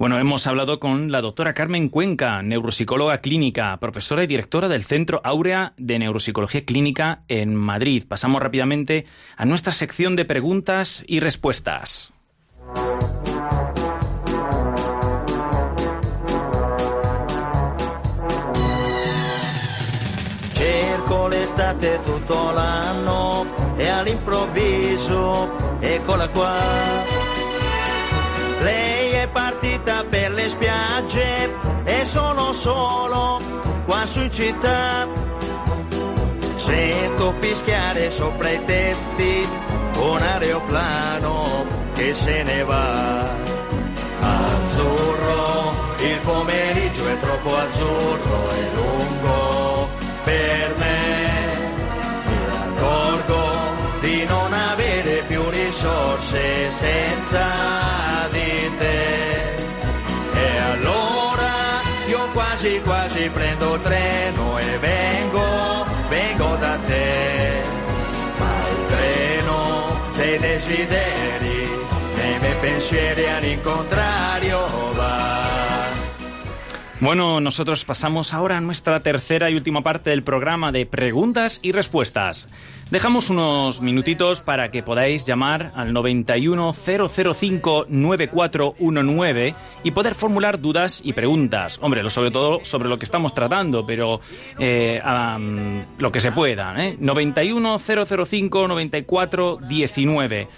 Bueno, hemos hablado con la doctora Carmen Cuenca, neuropsicóloga clínica, profesora y directora del Centro Áurea de Neuropsicología Clínica en Madrid. Pasamos rápidamente a nuestra sección de preguntas y respuestas. È partita per le spiagge e sono solo qua su in città. Sento fischiare sopra i tetti un aeroplano che se ne va. Azzurro, il pomeriggio è troppo azzurro e lungo risorse senza di te. E allora io quasi quasi prendo il treno e vengo, vengo da te. Ma il treno dei desideri, nei miei pensieri all'incontrario va. Bueno, nosotros pasamos ahora a nuestra tercera y última parte del programa de preguntas y respuestas. Dejamos unos minutitos para que podáis llamar al 91005 9419 y poder formular dudas y preguntas. Hombre, sobre todo sobre lo que estamos tratando, pero eh, lo que se pueda. ¿eh? 91005 9419.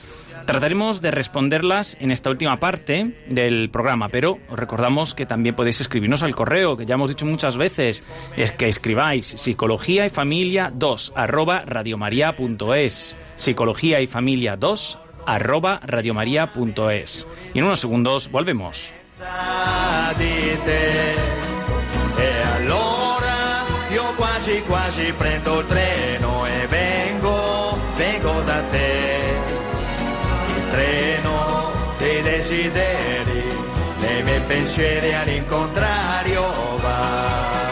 Trataremos de responderlas en esta última parte del programa, pero os recordamos que también podéis escribirnos al correo, que ya hemos dicho muchas veces, es que escribáis psicología y familia 2 arroba radiomaria.es, psicología y familia 2 arroba radiomaria.es. Y en unos segundos volvemos. senza di te. E allora io quasi quasi prendo il treno e desideri, nei miei pensieri all'incontrario va.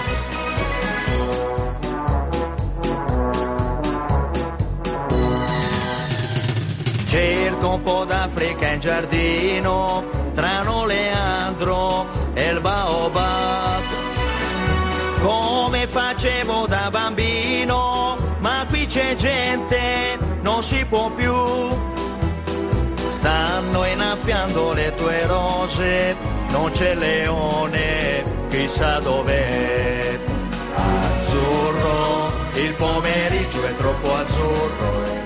Cerco un po' d'Africa in giardino, tra un oleandro e il baobab. Come facevo da bambino, ma qui c'è gente, non si può più. Stanno innaffiando le tue rose non c'è leone, chissà dov'è. Azzurro, il pomeriggio è troppo azzurro e lungo.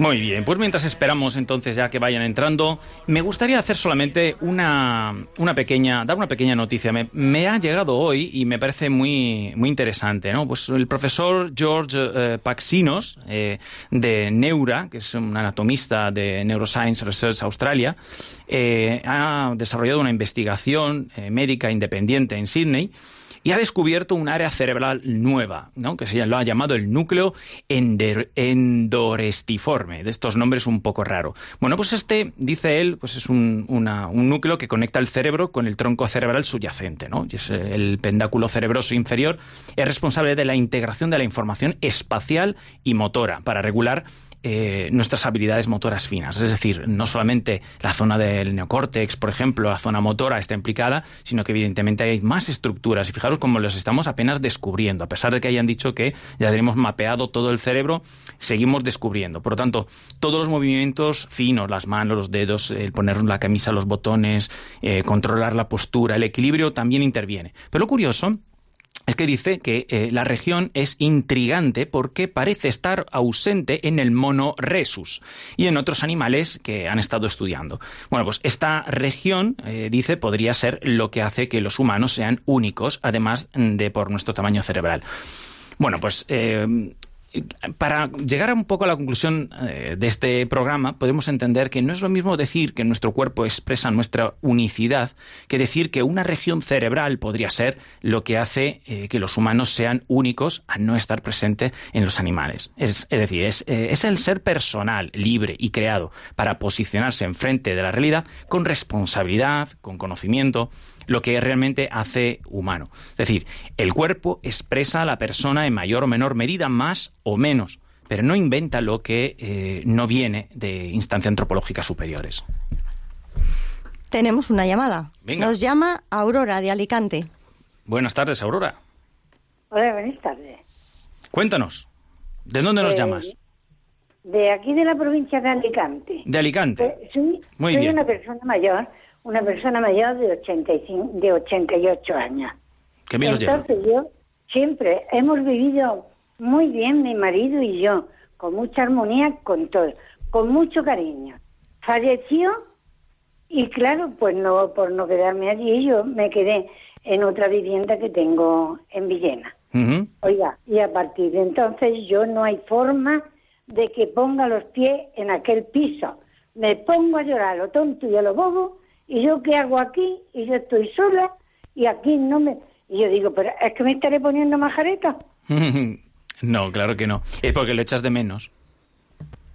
Muy bien, pues mientras esperamos entonces ya que vayan entrando, me gustaría hacer solamente una, una pequeña, dar una pequeña noticia. Me, ha llegado hoy y me parece muy, muy interesante, ¿no? Pues el profesor George eh, Paxinos, eh, de Neura, que es un anatomista de Neuroscience Research Australia, eh, ha desarrollado una investigación eh, médica independiente en Sydney y ha descubierto un área cerebral nueva, ¿no? que se lo ha llamado el núcleo endorestiforme, de estos nombres un poco raro. Bueno, pues este, dice él, pues es un, un núcleo que conecta el cerebro con el tronco cerebral subyacente, ¿no? y es eh, el pendáculo cerebroso inferior, es responsable de la integración de la información espacial y motora para regular eh, nuestras habilidades motoras finas. Es decir, no solamente la zona del neocórtex, por ejemplo, la zona motora está implicada, sino que evidentemente hay más estructuras. Y fijaros cómo los estamos apenas descubriendo. A pesar de que hayan dicho que ya tenemos mapeado todo el cerebro, seguimos descubriendo. Por lo tanto, todos los movimientos finos, las manos, los dedos, el poner la camisa, los botones, eh, controlar la postura, el equilibrio, también interviene. Pero lo curioso es que dice que eh, la región es intrigante porque parece estar ausente en el mono rhesus y en otros animales que han estado estudiando. Bueno, pues esta región, eh, dice, podría ser lo que hace que los humanos sean únicos, además de por nuestro tamaño cerebral. Bueno, pues eh, para llegar un poco a la conclusión eh, de este programa, podemos entender que no es lo mismo decir que nuestro cuerpo expresa nuestra unicidad que decir que una región cerebral podría ser lo que hace eh, que los humanos sean únicos a no estar presente en los animales. Es, es decir, es, eh, es el ser personal, libre y creado para posicionarse enfrente de la realidad con responsabilidad, con conocimiento, lo que realmente hace humano. Es decir, el cuerpo expresa a la persona en mayor o menor medida, más o menos, pero no inventa lo que eh, no viene de instancias antropológicas superiores. Tenemos una llamada. Venga. Nos llama Aurora de Alicante. Buenas tardes, Aurora. Hola, buenas tardes. Cuéntanos, ¿de dónde nos Eh, llamas? De aquí de la provincia de Alicante. De Alicante. Eh, soy Muy soy bien. una persona mayor, una persona mayor de 85, de 88 años. Qué bien. Entonces yo siempre hemos vivido muy bien mi marido y yo, con mucha armonía, con todo, con mucho cariño. Falleció y claro, pues no por no quedarme allí, yo me quedé en otra vivienda que tengo en Villena. Oiga, y a partir de entonces yo no hay forma de que ponga los pies en aquel piso. Me pongo a llorar lo tonto y a lo bobo, y yo qué hago aquí, y yo estoy sola, y aquí no me... Y yo digo, pero es que me estaré poniendo majareta. No, claro que no. Es porque lo echas de menos.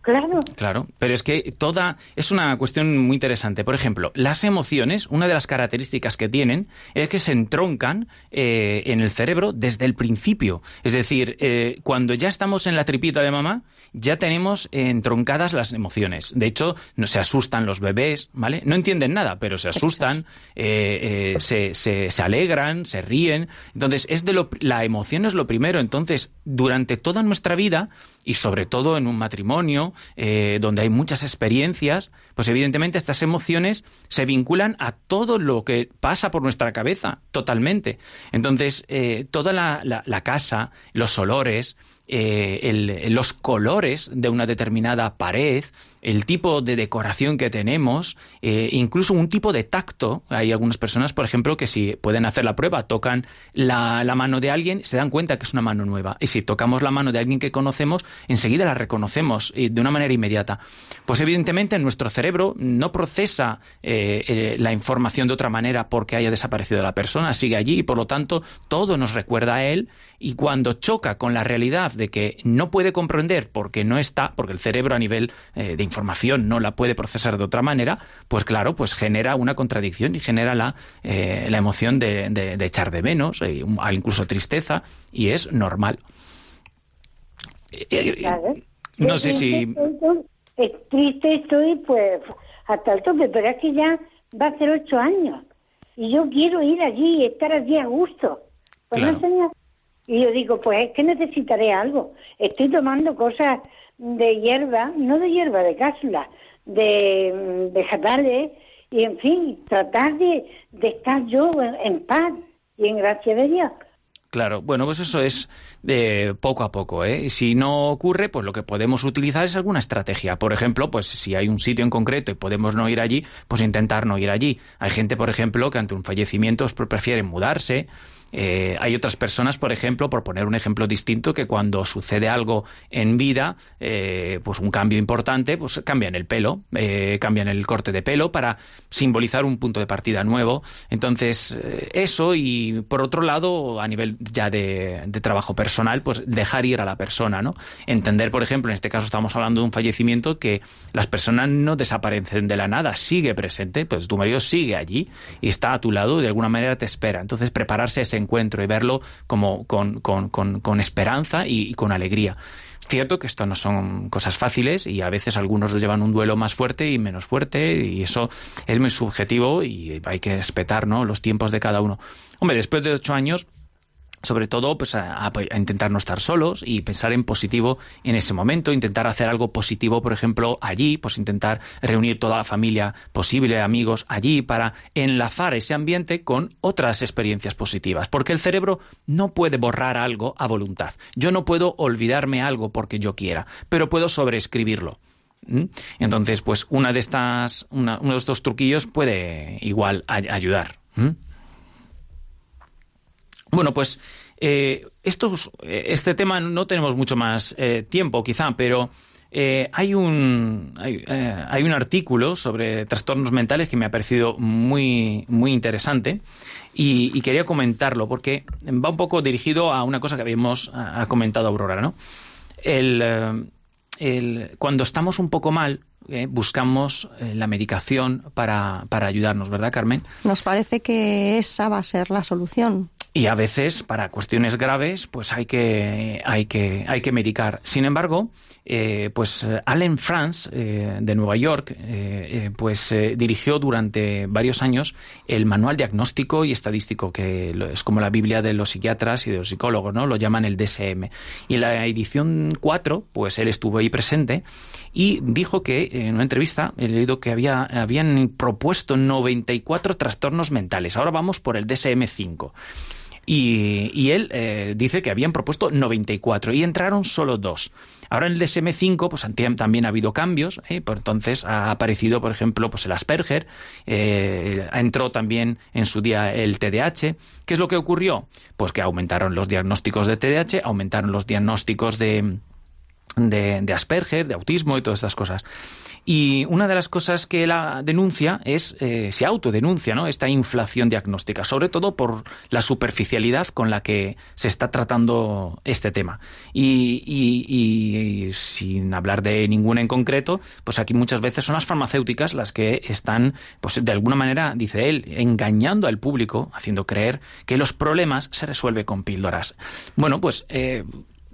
Claro, Claro, pero es que toda es una cuestión muy interesante. Por ejemplo, las emociones, una de las características que tienen es que se entroncan eh, en el cerebro desde el principio. Es decir, eh, cuando ya estamos en la tripita de mamá, ya tenemos entroncadas las emociones. De hecho, no se asustan los bebés, ¿vale? No entienden nada, pero se asustan, eh, eh, se, se- se alegran, se ríen. Entonces, es de lo, la emoción es lo primero. Entonces, durante toda nuestra vida y sobre todo en un matrimonio eh, donde hay muchas experiencias, pues evidentemente estas emociones se vinculan a todo lo que pasa por nuestra cabeza, totalmente. Entonces, eh, toda la, casa, los olores, eh, los colores de una determinada pared, el tipo de decoración que tenemos, eh, incluso un tipo de tacto. Hay algunas personas, por ejemplo, que si pueden hacer la prueba, tocan la, mano de alguien, se dan cuenta que es una mano nueva. Y si tocamos la mano de alguien que conocemos, enseguida la reconocemos eh, de una manera inmediata. Pues evidentemente nuestro cerebro no procesa eh, la información de otra manera porque haya desaparecido la persona, sigue allí y por lo tanto todo nos recuerda a él y cuando choca con la realidad de que no puede comprender porque no está, porque el cerebro a nivel eh, de información no la puede procesar de otra manera, pues claro, pues genera una contradicción y genera la, eh, la emoción de, de- de echar de menos, un- incluso tristeza, y es normal. Eh, claro. No sé si... triste estoy, triste estoy, pues, hasta el tope, pero es que ya va a ser ocho años. Y yo quiero ir allí y estar allí a gusto. Pues Claro. no, señor. Y yo digo, pues es que necesitaré algo. Estoy tomando cosas de hierba, no de hierba, de cápsula, de mm, vegetales, y en fin, tratar de, de estar yo en paz y en gracia de Dios. Claro, bueno, pues eso es de poco a poco, ¿eh? Si no ocurre, pues lo que podemos utilizar es alguna estrategia. Por ejemplo, pues si hay un sitio en concreto y podemos no ir allí, pues intentar no ir allí. Hay gente, por ejemplo, que ante un fallecimiento prefieren mudarse. Eh, hay otras personas, por ejemplo, por poner un ejemplo distinto, que cuando sucede algo en vida, eh, pues un cambio importante, pues cambian el pelo, eh, cambian el corte de pelo para simbolizar un punto de partida nuevo. Entonces, eh, eso y por otro lado, a nivel ya de, trabajo personal, pues dejar ir a la persona, ¿no? Entender, por ejemplo, en este caso estamos hablando de un fallecimiento que las personas no desaparecen de la nada, sigue presente, pues tu marido sigue allí y está a tu lado y de alguna manera te espera. Entonces, prepararse ese encuentro y verlo como con, con- con- con esperanza y, y con alegría. Cierto que esto no son cosas fáciles y a veces algunos llevan un duelo más fuerte y menos fuerte y eso es muy subjetivo y hay que respetar ¿no? los tiempos de cada uno. Hombre, después de ocho años sobre todo pues a, a intentar no estar solos y pensar en positivo en ese momento, intentar hacer algo positivo, por ejemplo, allí, pues intentar reunir toda la familia posible, amigos allí para enlazar ese ambiente con otras experiencias positivas, porque el cerebro no puede borrar algo a voluntad. Yo no puedo olvidarme algo porque yo quiera, pero puedo sobreescribirlo. ¿Mm? Entonces, pues una de estas, uno de estos truquillos puede igual ay- ayudar. ¿Mm? Bueno, pues eh, eh, este tema no tenemos mucho más eh, tiempo, quizá, pero hay, un, hay, un artículo sobre trastornos mentales que me ha parecido muy, muy interesante y, quería comentarlo porque va un poco dirigido a una cosa que habíamos ha comentado Aurora, ¿no? El, cuando estamos un poco mal, buscamos la medicación para, para ayudarnos, ¿verdad, Carmen? Nos parece que esa va a ser la solución. Y a veces, para cuestiones graves, pues hay que, hay que, hay que medicar. Sin embargo, eh, pues eh, Allen France, eh, de Nueva York, eh, pues dirigió durante varios años el manual diagnóstico y estadístico, que es como la Biblia de los psiquiatras y de los psicólogos, ¿no? Lo llaman el DSM. Y en la edición 4, pues él estuvo ahí presente y dijo que, en una entrevista, he leído que había, habían propuesto 94 trastornos mentales. Ahora vamos por el DSM-5. Y, él eh, dice que habían propuesto 94 y entraron solo dos. Ahora en el DSM-5 pues, también ha habido cambios. ¿eh? Por entonces ha aparecido, por ejemplo, pues el Asperger. eh, entró también en su día el TDAH. ¿Qué es lo que ocurrió? Pues que aumentaron los diagnósticos de TDAH, aumentaron los diagnósticos de, de, Asperger, de autismo y todas estas cosas. Y una de las cosas que la denuncia es, eh, se autodenuncia, ¿no? Esta inflación diagnóstica, sobre todo por la superficialidad con la que se está tratando este tema. Y, sin hablar de ninguna en concreto, pues aquí muchas veces son las farmacéuticas las que están, pues de alguna manera, dice él, engañando al público, haciendo creer que los problemas se resuelven con píldoras. Bueno, pues eh,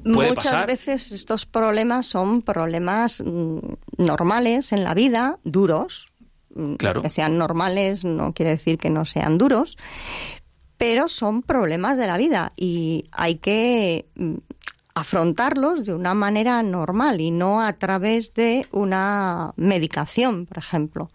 Muchas pasar. veces estos problemas son problemas mm, normales en la vida, duros. Mm, Claro. Que sean normales no quiere decir que no sean duros, pero son problemas de la vida y hay que mm, afrontarlos de una manera normal y no a través de una medicación, por ejemplo.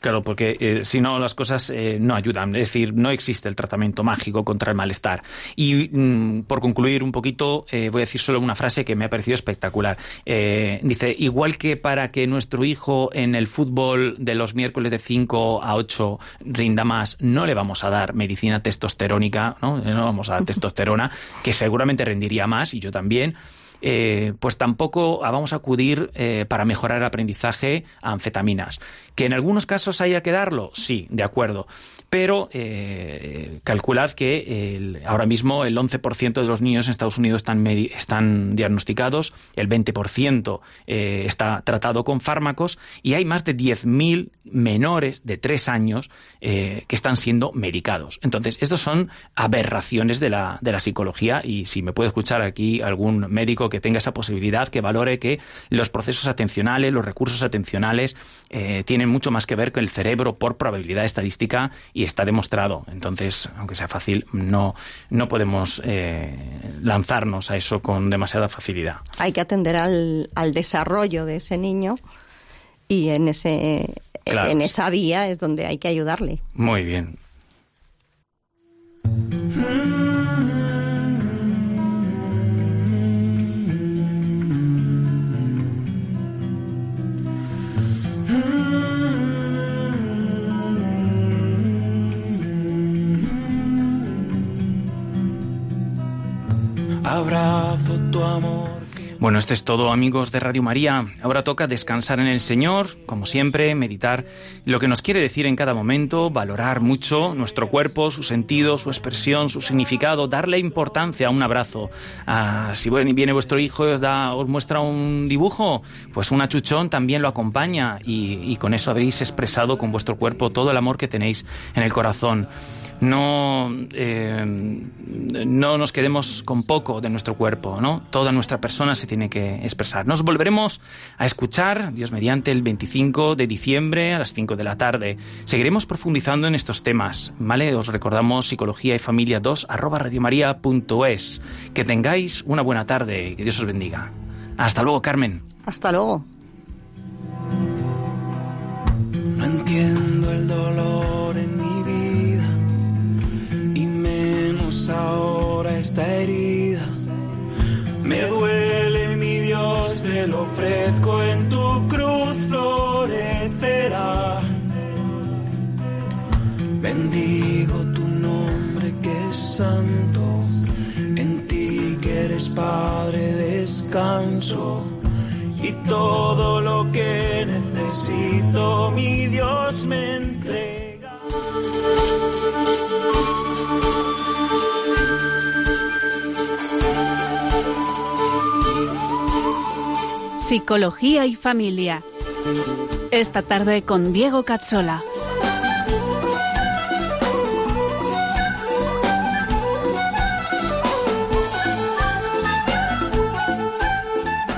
Claro, porque eh, si no las cosas eh, no ayudan. Es decir, no existe el tratamiento mágico contra el malestar. Y mm, por concluir un poquito, eh, voy a decir solo una frase que me ha parecido espectacular. Eh, dice, igual que para que nuestro hijo en el fútbol de los miércoles de 5 a 8 rinda más, no le vamos a dar medicina testosterónica, ¿no? No vamos a dar testosterona, que seguramente rendiría más, y yo también eh, pues tampoco vamos a acudir eh, para mejorar el aprendizaje a anfetaminas. ¿Que en algunos casos haya que darlo? Sí, de acuerdo. Pero eh, calculad que ahora mismo el 11% de los niños en Estados Unidos están, están diagnosticados, el 20% eh, está tratado con fármacos y hay más de 10.000 menores de 3 años que están siendo medicados. Entonces, estos son aberraciones de la, de la psicología y si me puede escuchar aquí algún médico que tenga esa posibilidad, que valore que los procesos atencionales, los recursos atencionales eh, tienen mucho más que ver con el cerebro por probabilidad estadística y está demostrado. Entonces, aunque sea fácil, no, no podemos eh, lanzarnos a eso con demasiada facilidad. Hay que atender al, al desarrollo de ese niño y en ese Claro. en esa vía es donde hay que ayudarle. Muy bien. Abrazo tu amor. Bueno, esto es todo amigos de Radio María. Ahora toca descansar en el Señor, como siempre, meditar lo que nos quiere decir en cada momento, valorar mucho nuestro cuerpo, su sentido, su expresión, su significado, darle importancia a un abrazo. Ah, si viene vuestro hijo y os, da, os muestra un dibujo, pues un achuchón también lo acompaña y, y con eso habéis expresado con vuestro cuerpo todo el amor que tenéis en el corazón no, eh, no nos quedemos con poco de nuestro cuerpo, ¿no? Toda nuestra persona se tiene que expresar. Nos volveremos a escuchar, Dios mediante, el 25 de diciembre a las 5 de la tarde. Seguiremos profundizando en estos temas, ¿vale? Os recordamos psicología y familia 2 arroba radiomaria.es. Que tengáis una buena tarde y que Dios os bendiga. Hasta luego, Carmen. Hasta luego. Ahora esta herida. Me duele mi Dios, te lo ofrezco en tu cruz florecerá. Bendigo tu nombre que es santo, en ti que eres Padre descanso. Y todo lo que necesito, mi Dios me entrega. Psicología y familia. Esta tarde con Diego Cazzola.